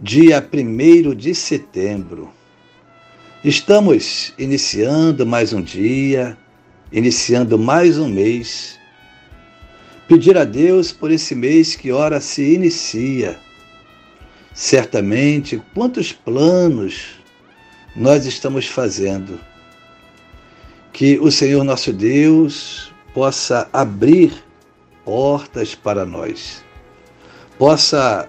dia 1 de setembro. Estamos iniciando mais um dia, iniciando mais um mês. Pedir a Deus por esse mês que ora se inicia. Certamente, quantos planos nós estamos fazendo. Que o Senhor nosso Deus possa abrir portas para nós, possa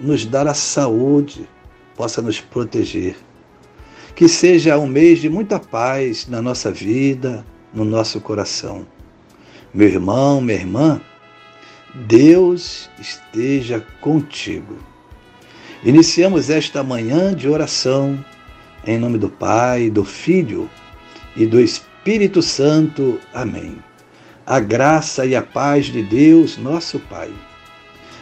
nos dar a saúde, possa nos proteger. Que seja um mês de muita paz na nossa vida, no nosso coração. Meu irmão, minha irmã, Deus esteja contigo. Iniciamos esta manhã de oração em nome do Pai, do Filho e do Espírito Santo. Amém. A graça e a paz de Deus, nosso Pai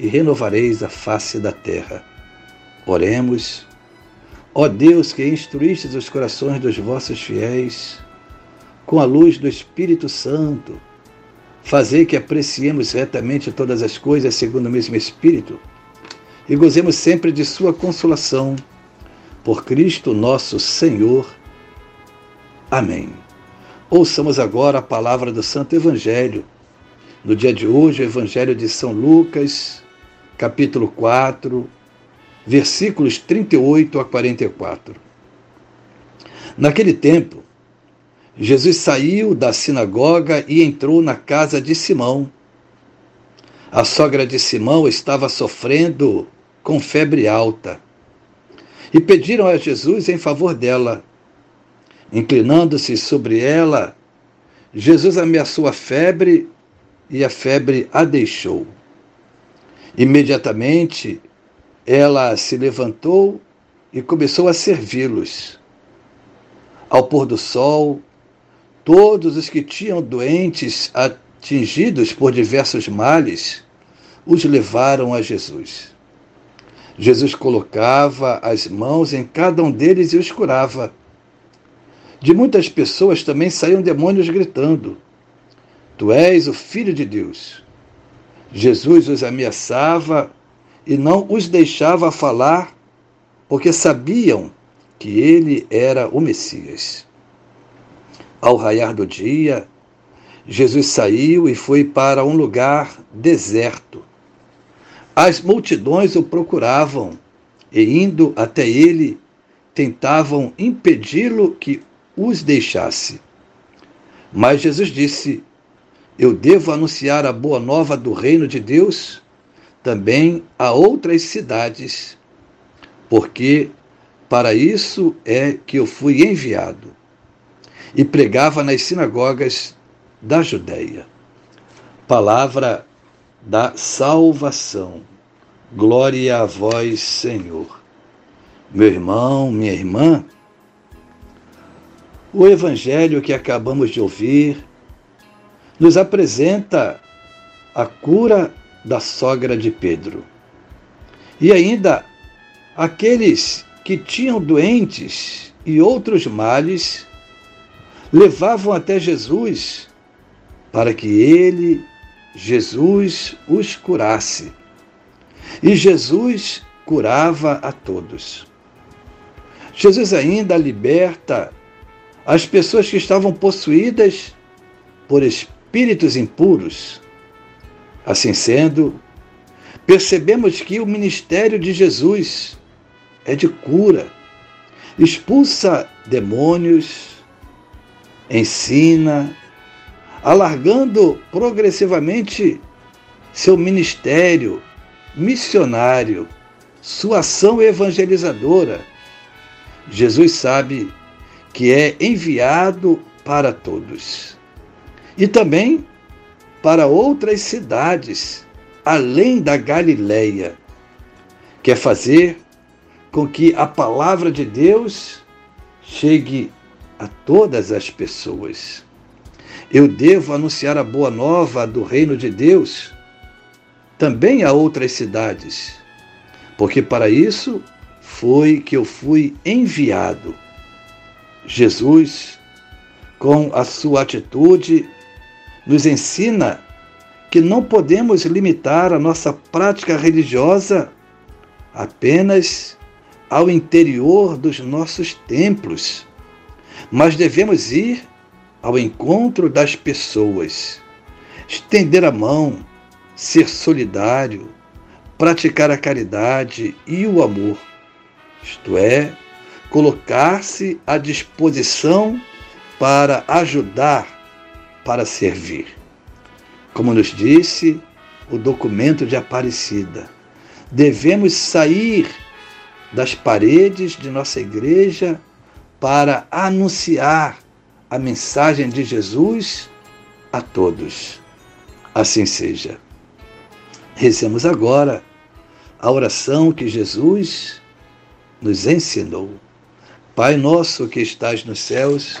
e renovareis a face da terra. Oremos. Ó Deus que instruístes os corações dos vossos fiéis, com a luz do Espírito Santo, fazei que apreciemos retamente todas as coisas segundo o mesmo Espírito e gozemos sempre de Sua consolação. Por Cristo nosso Senhor. Amém. Ouçamos agora a palavra do Santo Evangelho. No dia de hoje, o Evangelho de São Lucas, capítulo 4, versículos 38 a 44. Naquele tempo, Jesus saiu da sinagoga e entrou na casa de Simão. A sogra de Simão estava sofrendo com febre alta e pediram a Jesus em favor dela. Inclinando-se sobre ela, Jesus ameaçou a febre e a febre a deixou. Imediatamente ela se levantou e começou a servi-los. Ao pôr do sol, todos os que tinham doentes atingidos por diversos males os levaram a Jesus. Jesus colocava as mãos em cada um deles e os curava. De muitas pessoas também saíam demônios gritando: Tu és o Filho de Deus. Jesus os ameaçava e não os deixava falar, porque sabiam que ele era o Messias. Ao raiar do dia, Jesus saiu e foi para um lugar deserto. As multidões o procuravam e, indo até ele, tentavam impedi-lo que os deixasse. Mas Jesus disse: eu devo anunciar a boa nova do reino de Deus também a outras cidades, porque para isso é que eu fui enviado. E pregava nas sinagogas da Judéia. Palavra da salvação. Glória a vós, Senhor. Meu irmão, minha irmã, o evangelho que acabamos de ouvir nos apresenta a cura da sogra de Pedro. E ainda aqueles que tinham doentes e outros males levavam até Jesus para que ele, Jesus, os curasse. E Jesus curava a todos. Jesus ainda liberta as pessoas que estavam possuídas por espíritos espíritos impuros. Assim sendo, percebemos que o ministério de Jesus é de cura, expulsa demônios, ensina, alargando progressivamente seu ministério missionário, sua ação evangelizadora. Jesus sabe que é enviado para todos e também para outras cidades além da Galileia. Quer fazer com que a palavra de Deus chegue a todas as pessoas. Eu devo anunciar a boa nova do reino de Deus também a outras cidades, porque para isso foi que eu fui enviado. Jesus, com a sua atitude, nos ensina que não podemos limitar a nossa prática religiosa apenas ao interior dos nossos templos, mas devemos ir ao encontro das pessoas, estender a mão, ser solidário, praticar a caridade e o amor, isto é, colocar-se à disposição para ajudar, para servir. Como nos disse o documento de Aparecida, devemos sair das paredes de nossa igreja para anunciar a mensagem de Jesus a todos. Assim seja. Rezemos agora a oração que Jesus nos ensinou. Pai nosso que estás nos céus,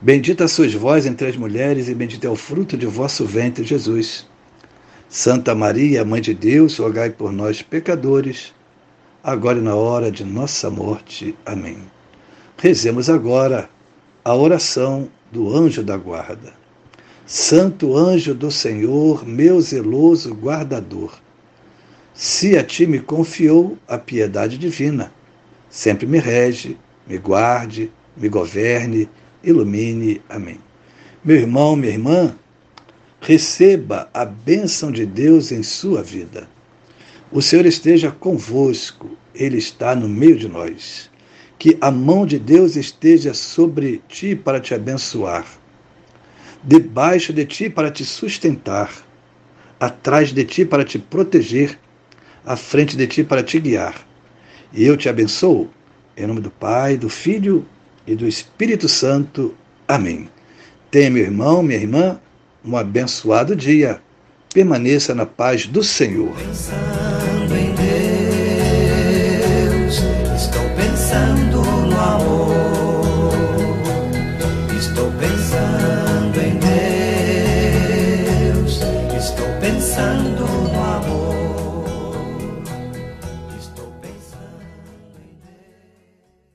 Bendita sois vós entre as mulheres, e bendito é o fruto de vosso ventre, Jesus. Santa Maria, Mãe de Deus, rogai por nós, pecadores, agora e na hora de nossa morte. Amém. Rezemos agora a oração do anjo da guarda. Santo anjo do Senhor, meu zeloso guardador, se a ti me confiou a piedade divina, sempre me rege, me guarde, me governe, ilumine. Amém. Meu irmão, minha irmã, receba a bênção de Deus em sua vida. O Senhor esteja convosco, Ele está no meio de nós que a mão de Deus esteja sobre ti para te abençoar, debaixo de ti para te sustentar, atrás de ti para te proteger, à frente de ti para te guiar. E eu te abençoo, em nome do Pai, do Filho e do Espírito Santo. Amém. Tenha, meu irmão, minha irmã, um abençoado dia. Permaneça na paz do Senhor. Pensando em Deus, estou pensando